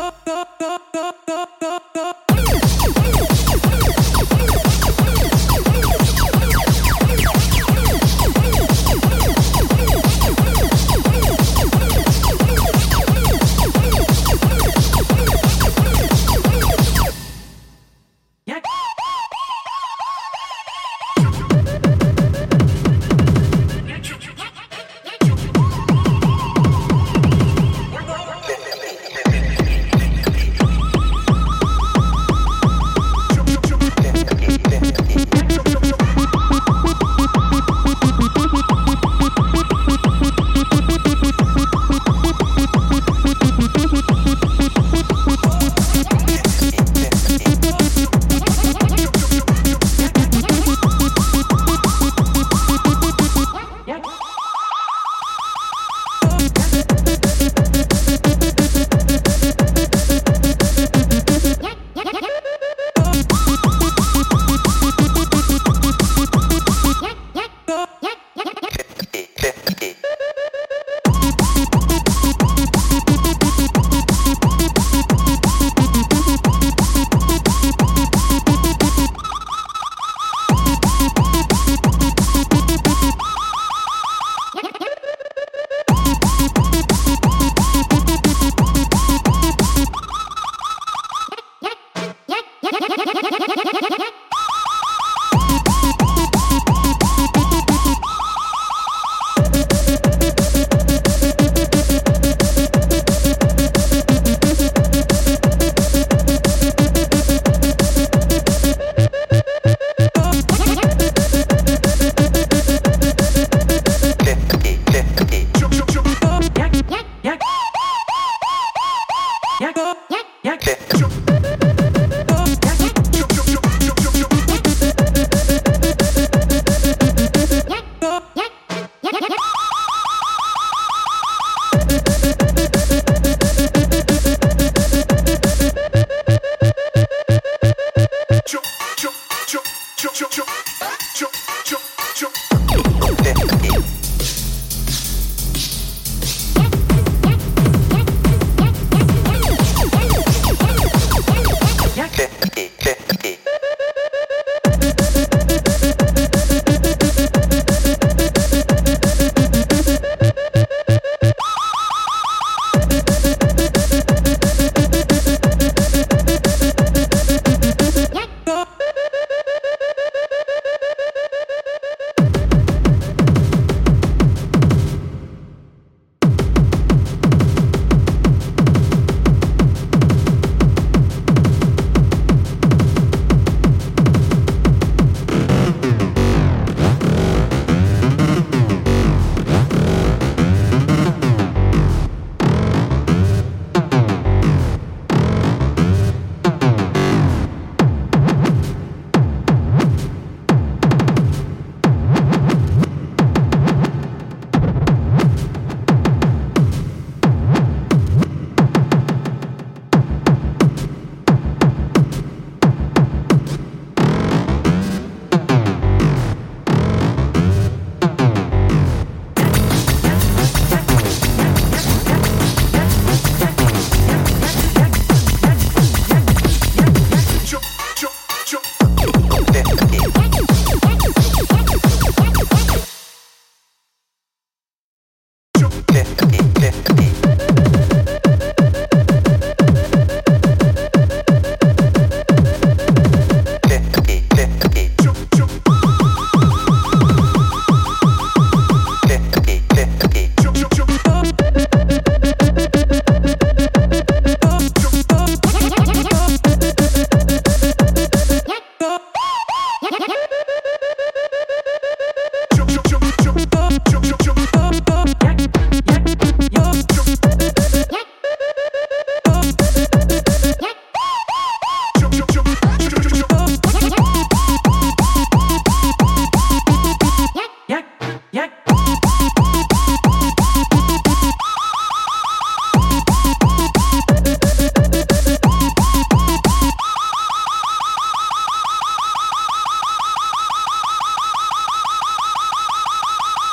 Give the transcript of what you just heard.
no, no, no.